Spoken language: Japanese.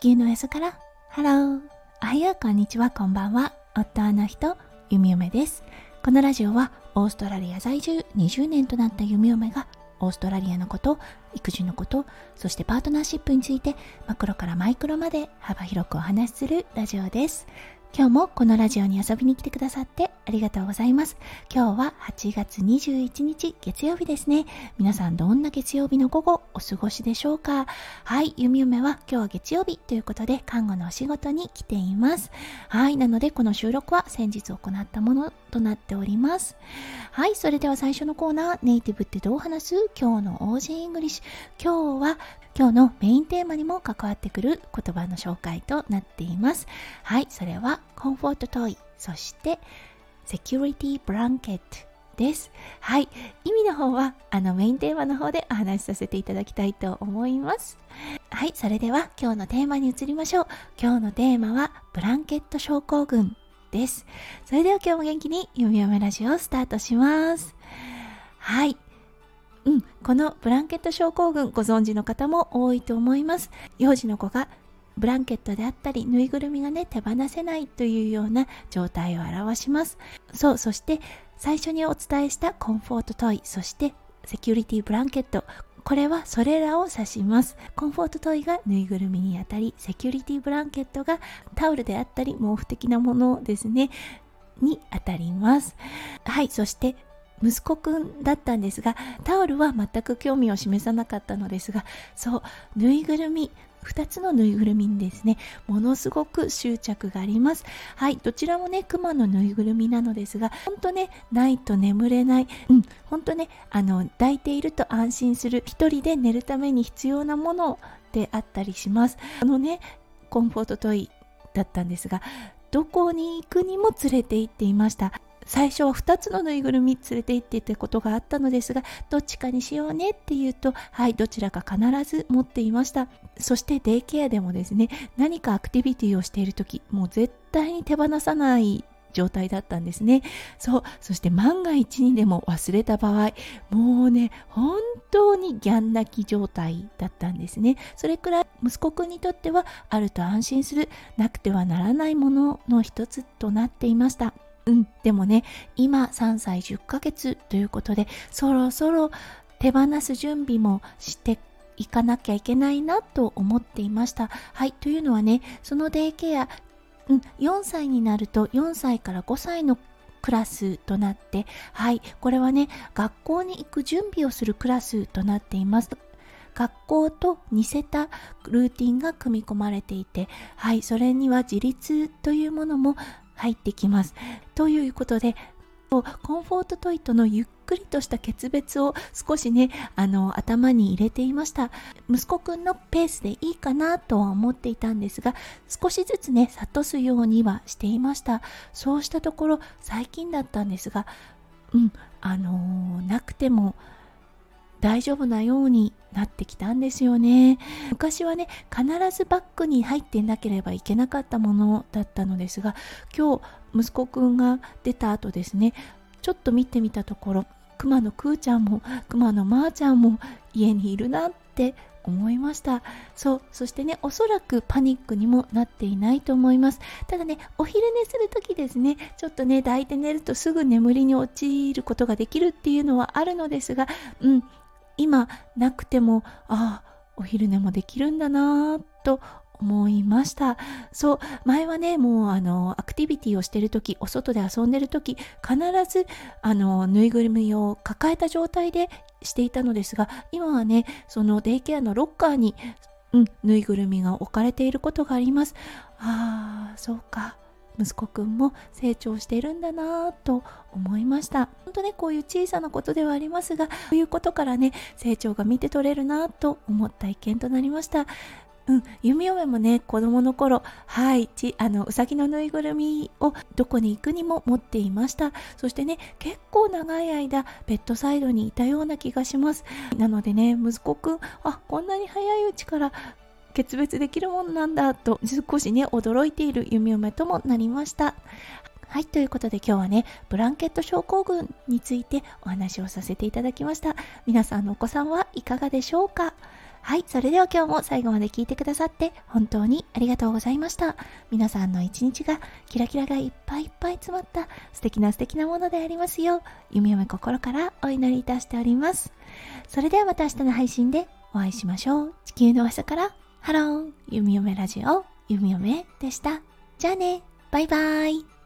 地球のおへそから。ハローおはようこんにちは。こんばんは。夫の人ゆみおめです。このラジオはオーストラリア在住20年となったゆみおめがオーストラリアのこと育児のことそしてパートナーシップについてマクロからマイクロまで幅広くお話しするラジオです。今日もこのラジオに遊びに来てくださってありがとうございます。今日は8月21日月曜日ですね。皆さんどんな月曜日の午後お過ごしでしょうか？はい、ゆみゆめは今日は月曜日ということで看護のお仕事に来ています。はい、なのでこの収録は先日行ったものとなっております。はい、それでは最初のコーナー、ネイティブってどう話す？今日の Aussie English。今日は今日のメインテーマにも関わってくる言葉の紹介となっています。はい、それは comfort toy、そして security blanket です。はい。意味の方は、あのメインテーマの方でお話しさせていただきたいと思います。はい。それでは今日のテーマに移りましょう。今日のテーマは、ブランケット症候群です。それでは今日も元気に、読み読めラジオをスタートします。はい。うん、このブランケット症候群ご存知の方も多いと思います。幼児の子がブランケットであったりぬいぐるみがね手放せないというような状態を表します。そう、そして最初にお伝えしたコンフォートトイ、そしてセキュリティブランケット、これはそれらを指します。コンフォートトイがぬいぐるみにあたり、セキュリティブランケットがタオルであったり毛布的なものですね、にあたります。はい、そして息子くんだったんですがタオルは全く興味を示さなかったのですがそうぬいぐるみ2つのぬいぐるみにですね。ものすごく執着があります。はいどちらもねクマのぬいぐるみなのですが本当ねないと眠れない。うん本当ねあの抱いていると安心する。一人で寝るために必要なものであったりします。あのねコンフォートトイだったんですがどこに行くにも連れて行っていました。最初は2つのぬいぐるみ連れて行っていたことがあったのですがどっちかにしようねって言うとはいどちらか必ず持っていましたそしてデイケアでもですね何かアクティビティをしている時もう絶対に手放さない状態だったんですね。そう。そして万が一にでも忘れた場合、もうね、本当にギャン泣き状態だったんですね。それくらい息子くんにとってはあると安心する、なくてはならないものの一つとなっていました。うん、でもね、今3歳10ヶ月ということで、そろそろ手放す準備もしていかなきゃいけないなと思っていました。はい、というのはね、そのデイケア、うん、4歳になると4歳から5歳のクラスとなって、はい、これはね、学校に行く準備をするクラスとなっています。学校と似せたルーティンが組み込まれていて、はい、それには自立というものも入ってきます。ということで、コンフォートトイとのゆっくりとした決別を少しね、あの、頭に入れていました。息子くんのペースでいいかなとは思っていたんですが、少しずつね、諭すようにはしていました。そうしたところ、最近だったんですが、うん、あのー、なくても、大丈夫なようになってきたんですよね。昔はね必ずバッグに入っていなければいけなかったものだったのですが今日息子くんが出た後ですねちょっと見てみたところクマのクーちゃんもクマのまーちゃんも家にいるなって思いました。そうそしてねおそらくパニックにもなっていないと思います。ただねお昼寝する時ですねちょっとね抱いて寝るとすぐ眠りに陥ることができるっていうのはあるのですがうん今なくてもああお昼寝もできるんだなと思いました。そう前はねもうあのアクティビティをしてる時お外で遊んでる時必ずあのぬいぐるみを抱えた状態でしていたのですが今はねそのデイケアのロッカーに、うん、ぬいぐるみが置かれていることがあります。ああそうか。息子くんも成長してるんだなぁと思いました。本当ねこういう小さなことではありますがこういうことからね成長が見て取れるなと思った意見となりました。うん、弓嫁もね子供の頃はいちあのうさぎのぬいぐるみをどこに行くにも持っていました。そしてね結構長い間ベッドサイドにいたような気がします。なのでね息子くんあこんなに早いうちから決別できるもんなんだと少しね驚いている弓嫁ともなりましたはい、ということで今日はね、ブランケット症候群についてお話をさせていただきました。皆さんのお子さんはいかがでしょうか？はい、それでは今日も最後まで聞いてくださって本当にありがとうございました。皆さんの一日がキラキラがいっぱいいっぱい詰まった素敵な素敵なものでありますよう、夢嫁心からお祈りいたしております。それではまた明日の配信でお会いしましょう。地球のおへそからハロー、ゆみおめラジオ、ゆみおめでした。じゃあね、バイバイ。